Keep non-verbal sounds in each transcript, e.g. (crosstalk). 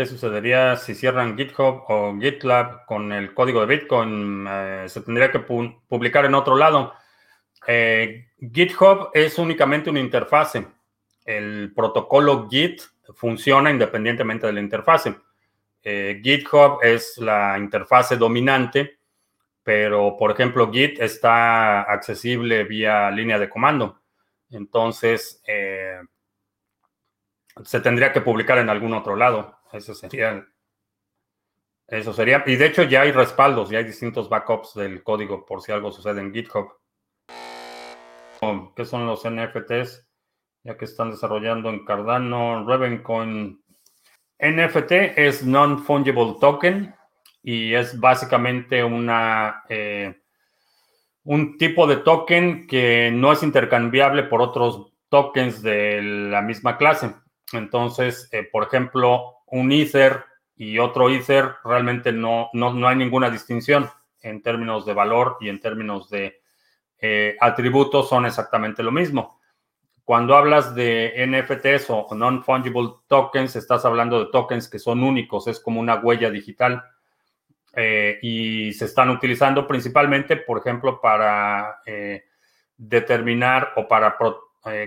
¿Qué sucedería si cierran GitHub o GitLab con el código de Bitcoin? Eh, se tendría que publicar en otro lado. Eh, GitHub es únicamente una interfase. El protocolo Git funciona independientemente de la interfase. Eh, GitHub es la interfase dominante, pero por ejemplo Git está accesible vía línea de comando. Entonces, se tendría que publicar en algún otro lado. Eso sería. Eso sería. Y de hecho ya hay respaldos, ya hay distintos backups del código por si algo sucede en GitHub. ¿Qué son los NFTs? Ya que están desarrollando en Cardano, Ravencoin. NFT es Non-Fungible Token y es básicamente una, eh, un tipo de token que no es intercambiable por otros tokens de la misma clase. Entonces, eh, por ejemplo, un Ether y otro Ether realmente no, no, hay ninguna distinción en términos de valor y en términos de eh, atributos son exactamente lo mismo. Cuando hablas de NFTs o non-fungible tokens, estás hablando de tokens que son únicos, es como una huella digital. Eh, y se están utilizando principalmente, por ejemplo, para determinar o para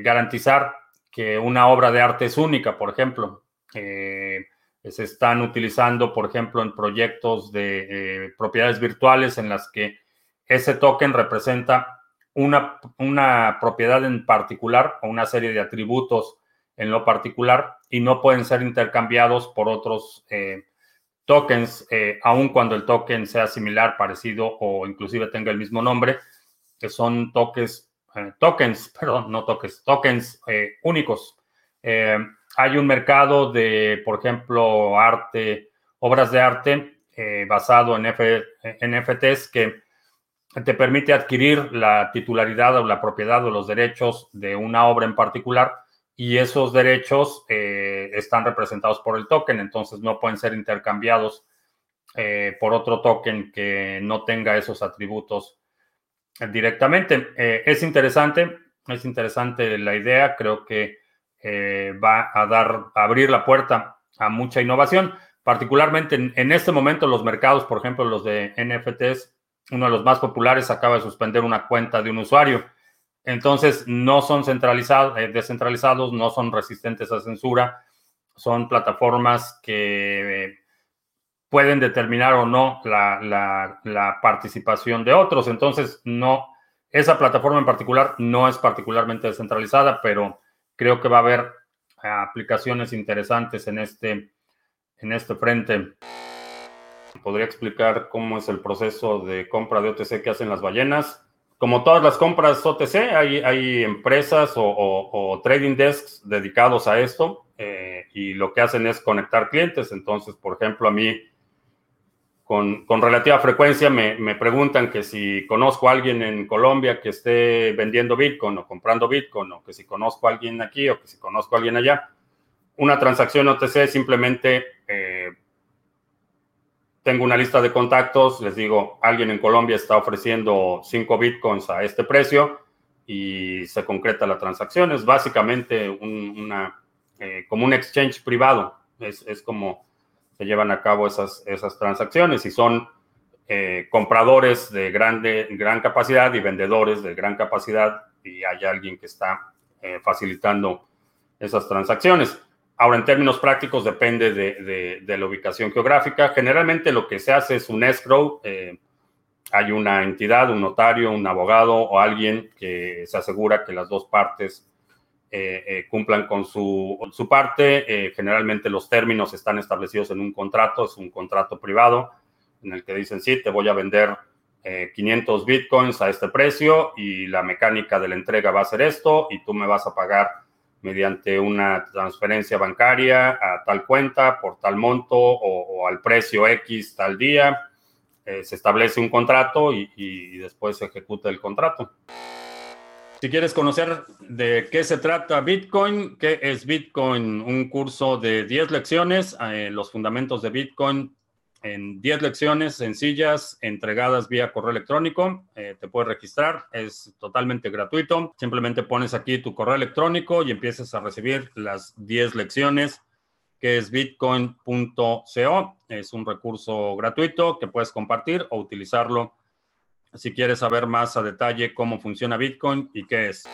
garantizar que una obra de arte es única, por ejemplo. Eh, se están utilizando, por ejemplo, en proyectos de eh, propiedades virtuales en las que ese token representa una, una, propiedad en particular o una serie de atributos en lo particular y no pueden ser intercambiados por otros eh, tokens, aun cuando el token sea similar, parecido o inclusive tenga el mismo nombre, que son tokens eh, tokens, (laughs) perdón, no tokens, tokens eh, únicos. Eh, hay un mercado de, por ejemplo, arte, obras de arte basado en, NFTs que te permite adquirir la titularidad o la propiedad o los derechos de una obra en particular y esos derechos están representados por el token, entonces no pueden ser intercambiados por otro token que no tenga esos atributos directamente. Eh, es interesante, es interesante la idea, creo que eh, va a dar, abrir la puerta a mucha innovación, particularmente en, este momento los mercados, por ejemplo, los de NFTs, uno de los más populares acaba de suspender una cuenta de un usuario. Entonces, no son centralizados, eh, descentralizados, no son resistentes a censura, son plataformas que pueden determinar o no la, participación de otros. Entonces, no, esa plataforma en particular no es particularmente descentralizada, pero creo que va a haber aplicaciones interesantes en este, en este frente. Podría explicar cómo es el proceso de compra de OTC que hacen las ballenas. Como todas las compras OTC, hay, hay empresas o, trading desks dedicados a esto eh, y lo que hacen es conectar clientes. Entonces, por ejemplo, a mí con, relativa frecuencia me, preguntan que si conozco a alguien en Colombia que esté vendiendo Bitcoin o comprando Bitcoin, o que si conozco a alguien aquí o que si conozco a alguien allá. Una transacción OTC simplemente eh, tengo una lista de contactos, les digo, alguien en Colombia está ofreciendo 5 Bitcoins a este precio y se concreta la transacción. Es básicamente una, eh, como un exchange privado. Es, es como se llevan a cabo esas, esas transacciones y son eh, compradores de grande, gran capacidad y vendedores de gran capacidad y hay alguien que está eh, facilitando esas transacciones. Ahora, en términos prácticos, depende de, de, la ubicación geográfica. Generalmente lo que se hace es un escrow. Eh, hay una entidad, un notario, un abogado o alguien que se asegura que las dos partes eh, eh, cumplan con su, parte. Eh, generalmente los términos están establecidos en un contrato, es un contrato privado en el que dicen, sí, te voy a vender 500 bitcoins a este precio y la mecánica de la entrega va a ser esto y tú me vas a pagar mediante una transferencia bancaria a tal cuenta por tal monto o, al precio X tal día. se establece un contrato y después se ejecuta el contrato. Si quieres conocer de qué se trata Bitcoin, qué es Bitcoin, un curso de 10 lecciones, eh, los fundamentos de Bitcoin en 10 lecciones sencillas entregadas vía correo electrónico. Eh, te puedes registrar, es totalmente gratuito. Simplemente pones aquí tu correo electrónico y empiezas a recibir las 10 lecciones que es bitcoin.co. Es un recurso gratuito que puedes compartir o utilizarlo si quieres saber más a detalle cómo funciona Bitcoin y qué es.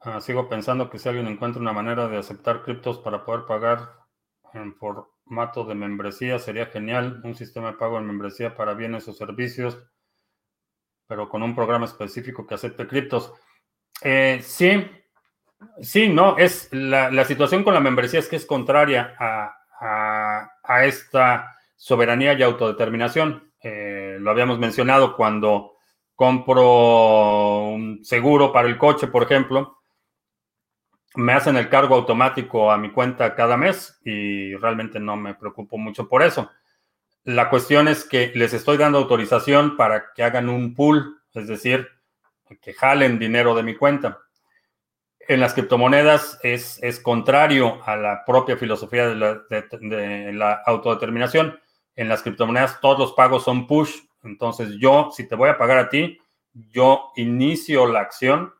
Ah, sigo pensando que si alguien encuentra una manera de aceptar criptos para poder pagar en formato de membresía, sería genial. Un sistema de pago en membresía para bienes o servicios, pero con un programa específico que acepte criptos. Eh, sí, sí, no, es la, situación con la membresía es que es contraria a, esta soberanía y autodeterminación. Lo habíamos mencionado cuando compro un seguro para el coche, por ejemplo me hacen el cargo automático a mi cuenta cada mes y realmente no me preocupo mucho por eso. La cuestión es que les estoy dando autorización para que hagan un pool, es decir, que jalen dinero de mi cuenta. En las criptomonedas es, es contrario a la propia filosofía de la autodeterminación. En las criptomonedas todos los pagos son push. Entonces yo, si te voy a pagar a ti, yo inicio la acción,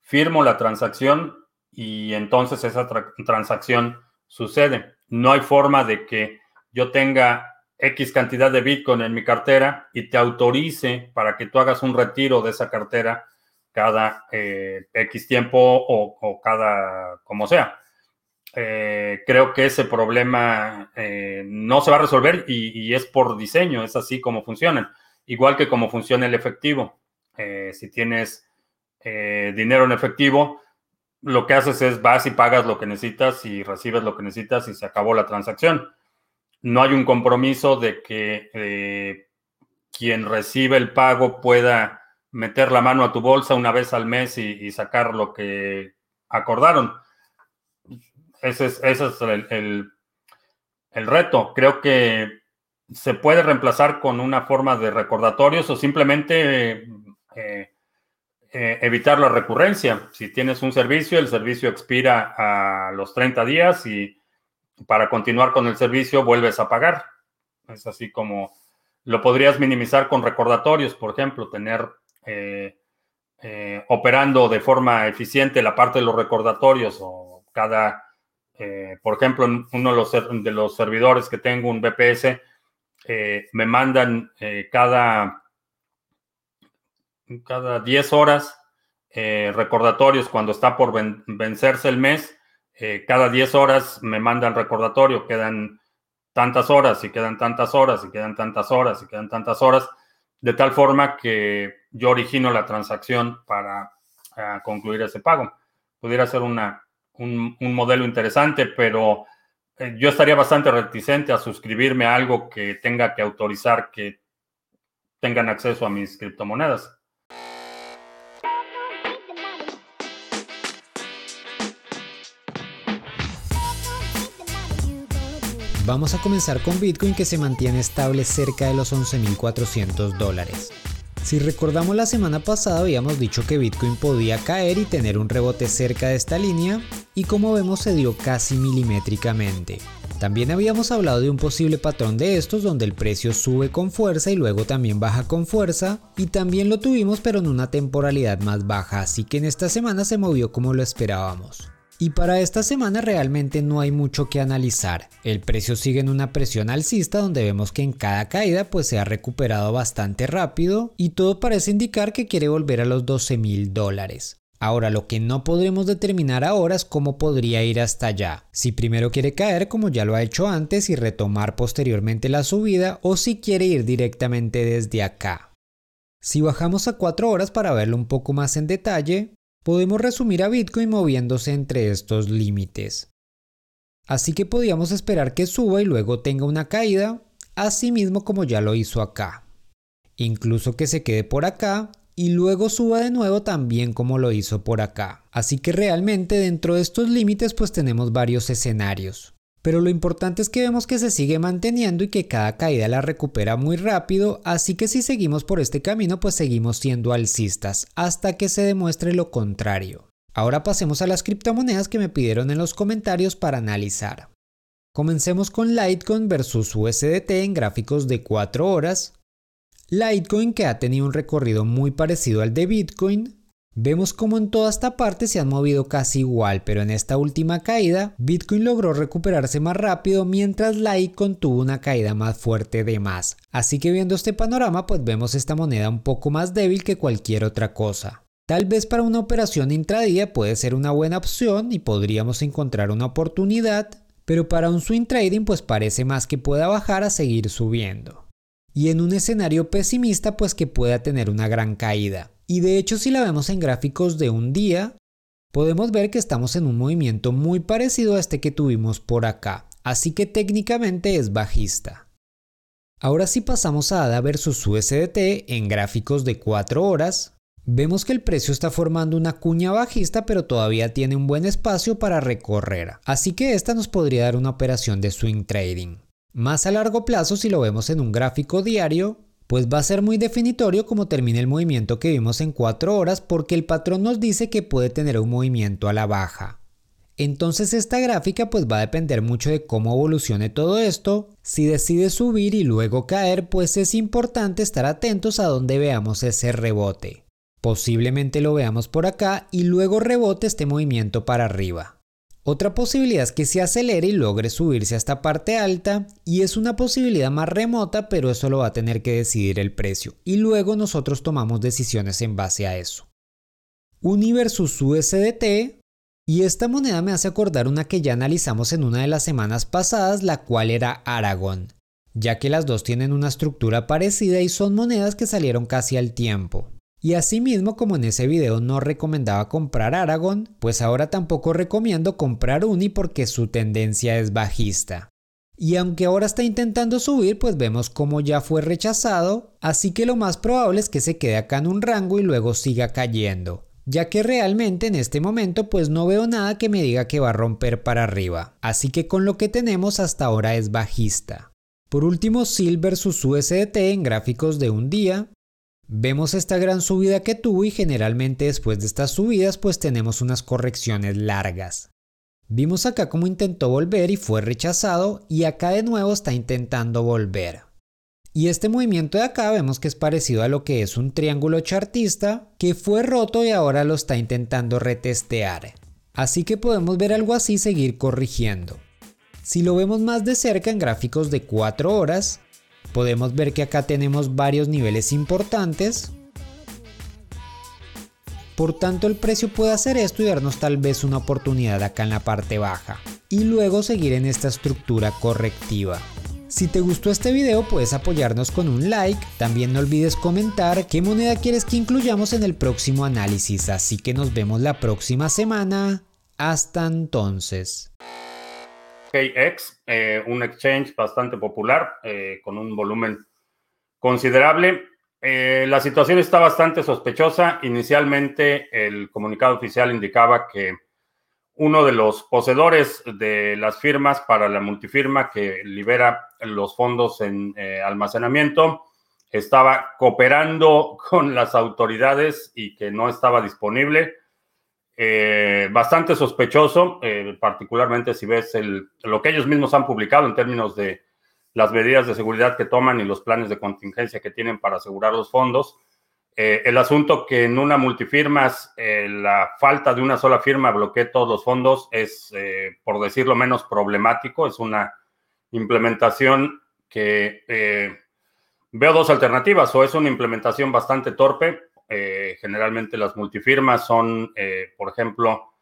firmo la transacción y entonces esa transacción sucede. No hay forma de que yo tenga X cantidad de Bitcoin en mi cartera y te autorice para que tú hagas un retiro de esa cartera cada eh, X tiempo o, cada, como sea. Eh, creo que ese problema eh, no se va a resolver y, es por diseño, es así como funcionan. Igual que como funciona el efectivo. si tienes dinero en efectivo, lo que haces es vas y pagas lo que necesitas y recibes lo que necesitas y se acabó la transacción. No hay un compromiso de que eh, quien recibe el pago pueda meter la mano a tu bolsa una vez al mes y, sacar lo que acordaron. Ese es, ese es el, reto. Creo que se puede reemplazar con una forma de recordatorios o simplemente eh, eh, evitar la recurrencia. Si tienes un servicio, el servicio expira a los 30 días y para continuar con el servicio vuelves a pagar. Es así como lo podrías minimizar con recordatorios, por ejemplo, tener eh, operando de forma eficiente la parte de los recordatorios o cada, por ejemplo, en uno de los, servidores que tengo, un BPS, me mandan cada cada 10 horas eh, recordatorios cuando está por vencerse el mes. Eh, cada 10 horas me mandan recordatorio, quedan tantas horas y quedan tantas horas y quedan tantas horas y quedan tantas horas, de tal forma que yo origino la transacción para eh, concluir ese pago. Pudiera ser una, un, modelo interesante, pero yo estaría bastante reticente a suscribirme a algo que tenga que autorizar que tengan acceso a mis criptomonedas. Vamos a comenzar con Bitcoin que se mantiene estable cerca de los 11.400 dólares. Si recordamos la semana pasada habíamos dicho que Bitcoin podía caer y tener un rebote cerca de esta línea y como vemos se dio casi milimétricamente. También habíamos hablado de un posible patrón de estos donde el precio sube con fuerza y luego también baja con fuerza y también lo tuvimos pero en una temporalidad más baja así que en esta semana se movió como lo esperábamos. Y para esta semana realmente no hay mucho que analizar. El precio sigue en una presión alcista donde vemos que en cada caída pues se ha recuperado bastante rápido y todo parece indicar que quiere volver a los 12 mil dólares. Ahora lo que no podremos determinar ahora es cómo podría ir hasta allá. Si primero quiere caer como ya lo ha hecho antes y retomar posteriormente la subida o si quiere ir directamente desde acá. Si bajamos a 4 horas para verlo un poco más en detalle, podemos resumir a Bitcoin moviéndose entre estos límites. Así que podíamos esperar que suba y luego tenga una caída, así mismo como ya lo hizo acá. Incluso que se quede por acá y luego suba de nuevo también como lo hizo por acá. Así que realmente dentro de estos límites pues tenemos varios escenarios. Pero lo importante es que vemos que se sigue manteniendo y que cada caída la recupera muy rápido, así que si seguimos por este camino pues seguimos siendo alcistas, hasta que se demuestre lo contrario. Ahora pasemos a las criptomonedas que me pidieron en los comentarios para analizar. Comencemos con Litecoin versus USDT en gráficos de 4 horas. Litecoin que ha tenido un recorrido muy parecido al de Bitcoin, Vemos como en toda esta parte se han movido casi igual, pero en esta última caída, Bitcoin logró recuperarse más rápido mientras la Icon tuvo una caída más fuerte de más. Así que viendo este panorama, pues vemos esta moneda un poco más débil que cualquier otra cosa. Tal vez para una operación intradía puede ser una buena opción y podríamos encontrar una oportunidad, pero para un swing trading pues parece más que pueda bajar a seguir subiendo. Y en un escenario pesimista pues que pueda tener una gran caída. Y de hecho si la vemos en gráficos de un día, podemos ver que estamos en un movimiento muy parecido a este que tuvimos por acá, así que técnicamente es bajista. Ahora si pasamos a ADA versus USDT en gráficos de 4 horas, vemos que el precio está formando una cuña bajista pero todavía tiene un buen espacio para recorrer, así que esta nos podría dar una operación de swing trading. Más a largo plazo si lo vemos en un gráfico diario, pues va a ser muy definitorio como termine el movimiento que vimos en 4 horas porque el patrón nos dice que puede tener un movimiento a la baja. Entonces esta gráfica pues va a depender mucho de cómo evolucione todo esto. Si decide subir y luego caer pues es importante estar atentos a donde veamos ese rebote. Posiblemente lo veamos por acá y luego rebote este movimiento para arriba. Otra posibilidad es que se acelere y logre subirse a esta parte alta y es una posibilidad más remota pero eso lo va a tener que decidir el precio y luego nosotros tomamos decisiones en base a eso. Uni versus USDT y esta moneda me hace acordar una que ya analizamos en una de las semanas pasadas la cual era Aragon, ya que las dos tienen una estructura parecida y son monedas que salieron casi al tiempo. Y asimismo, como en ese video no recomendaba comprar Aragon, pues ahora tampoco recomiendo comprar Uni porque su tendencia es bajista. Y aunque ahora está intentando subir, pues vemos como ya fue rechazado, así que lo más probable es que se quede acá en un rango y luego siga cayendo, ya que realmente en este momento pues no veo nada que me diga que va a romper para arriba, así que con lo que tenemos hasta ahora es bajista. Por último, SIL versus USDT en gráficos de un día, Vemos esta gran subida que tuvo y generalmente después de estas subidas pues tenemos unas correcciones largas. Vimos acá cómo intentó volver y fue rechazado y acá de nuevo está intentando volver. Y este movimiento de acá vemos que es parecido a lo que es un triángulo chartista que fue roto y ahora lo está intentando retestear. Así que podemos ver algo así seguir corrigiendo. Si lo vemos más de cerca en gráficos de 4 horas, podemos ver que acá tenemos varios niveles importantes. Por tanto el precio puede hacer esto y darnos tal vez una oportunidad acá en la parte baja. Y luego seguir en esta estructura correctiva. Si te gustó este video puedes apoyarnos con un like, también no olvides comentar qué moneda quieres que incluyamos en el próximo análisis, así que nos vemos la próxima semana. Hasta entonces. Eh, un exchange bastante popular eh, con un volumen considerable. Eh, la situación está bastante sospechosa. Inicialmente el comunicado oficial indicaba que uno de los poseedores de las firmas para la multifirma que libera los fondos en almacenamiento estaba cooperando con las autoridades y que no estaba disponible. Eh, bastante sospechoso, eh, particularmente si ves lo que ellos mismos han publicado en términos de las medidas de seguridad que toman y los planes de contingencia que tienen para asegurar los fondos. Eh, el asunto que en una multifirmas la falta de una sola firma bloquee todos los fondos es, por decirlo menos, problemático. Es una implementación que veo dos alternativas. O es una implementación bastante torpe eh, generalmente las multifirmas son, eh, por ejemplo,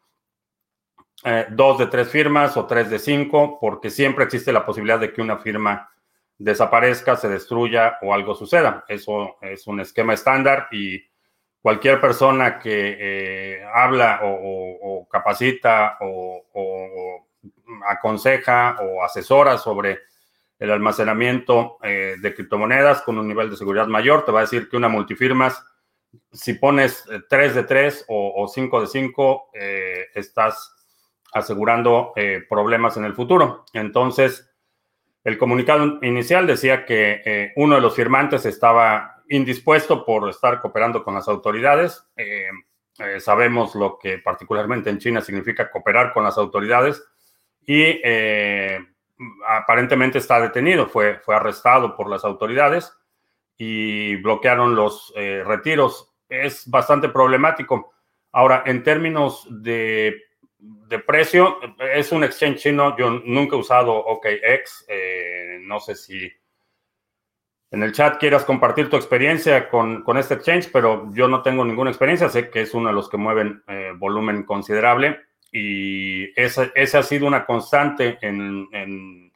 eh, dos de tres firmas o tres de cinco, porque siempre existe la posibilidad de que una firma desaparezca, se destruya o algo suceda. Eso es un esquema estándar y cualquier persona que habla o, capacita o, aconseja o asesora sobre el almacenamiento de criptomonedas con un nivel de seguridad mayor, te va a decir que una multifirmas si pones 3 eh, de 3 o, 5 de 5, eh, estás asegurando eh, problemas en el futuro. Entonces, el comunicado inicial decía que uno de los firmantes estaba indispuesto por estar cooperando con las autoridades. sabemos lo que particularmente en China significa cooperar con las autoridades y aparentemente está detenido, fue, fue arrestado por las autoridades y bloquearon los retiros es bastante problemático. Ahora, en términos de, precio, es un exchange chino. Yo nunca he usado OKX. Eh, no sé si en el chat quieras compartir tu experiencia con, este exchange, pero yo no tengo ninguna experiencia. Sé que es uno de los que mueven eh, volumen considerable y esa, ha sido una constante en,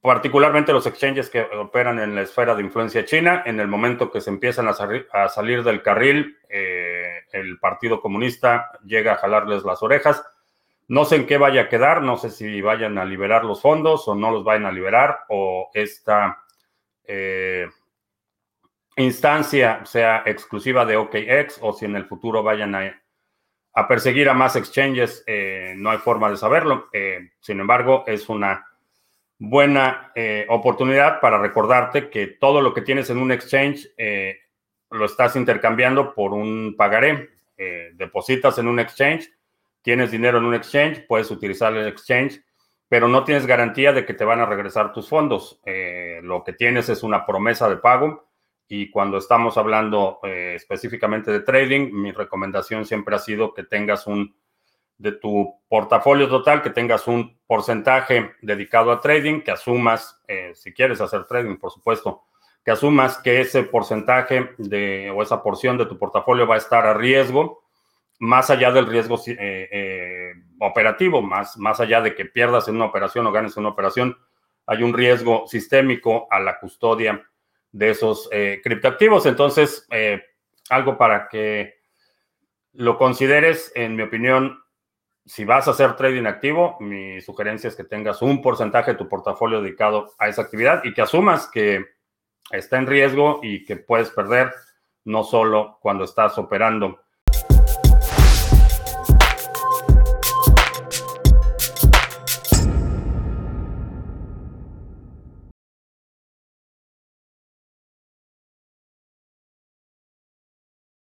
particularmente los exchanges que operan en la esfera de influencia china. En el momento que se empiezan a, salir, del carril, eh, el Partido Comunista llega a jalarles las orejas. No sé en qué vaya a quedar, no sé si vayan a liberar los fondos o no los vayan a liberar o esta eh, instancia sea exclusiva de OKX o si en el futuro vayan a a perseguir a más exchanges, eh, no hay forma de saberlo. Eh, sin embargo, es una buena eh, oportunidad para recordarte que todo lo que tienes en un exchange lo estás intercambiando por un pagaré. depositas en un exchange, tienes dinero en un exchange, puedes utilizar el exchange, pero no tienes garantía de que te van a regresar tus fondos. lo que tienes es una promesa de pago y cuando estamos hablando eh, específicamente de trading, mi recomendación siempre ha sido que tengas un, de tu portafolio total, que tengas un porcentaje dedicado a trading, que asumas, eh, si quieres hacer trading, por supuesto, que asumas que ese porcentaje de, o esa porción de tu portafolio va a estar a riesgo, más allá del riesgo eh, operativo, más, más allá de que pierdas en una operación o ganes en una operación, hay un riesgo sistémico a la custodia de esos eh, criptoactivos. Entonces, eh, algo para que lo consideres, en mi opinión, si vas a hacer trading activo, mi sugerencia es que tengas un porcentaje de tu portafolio dedicado a esa actividad y que asumas que está en riesgo y que puedes perder no solo cuando estás operando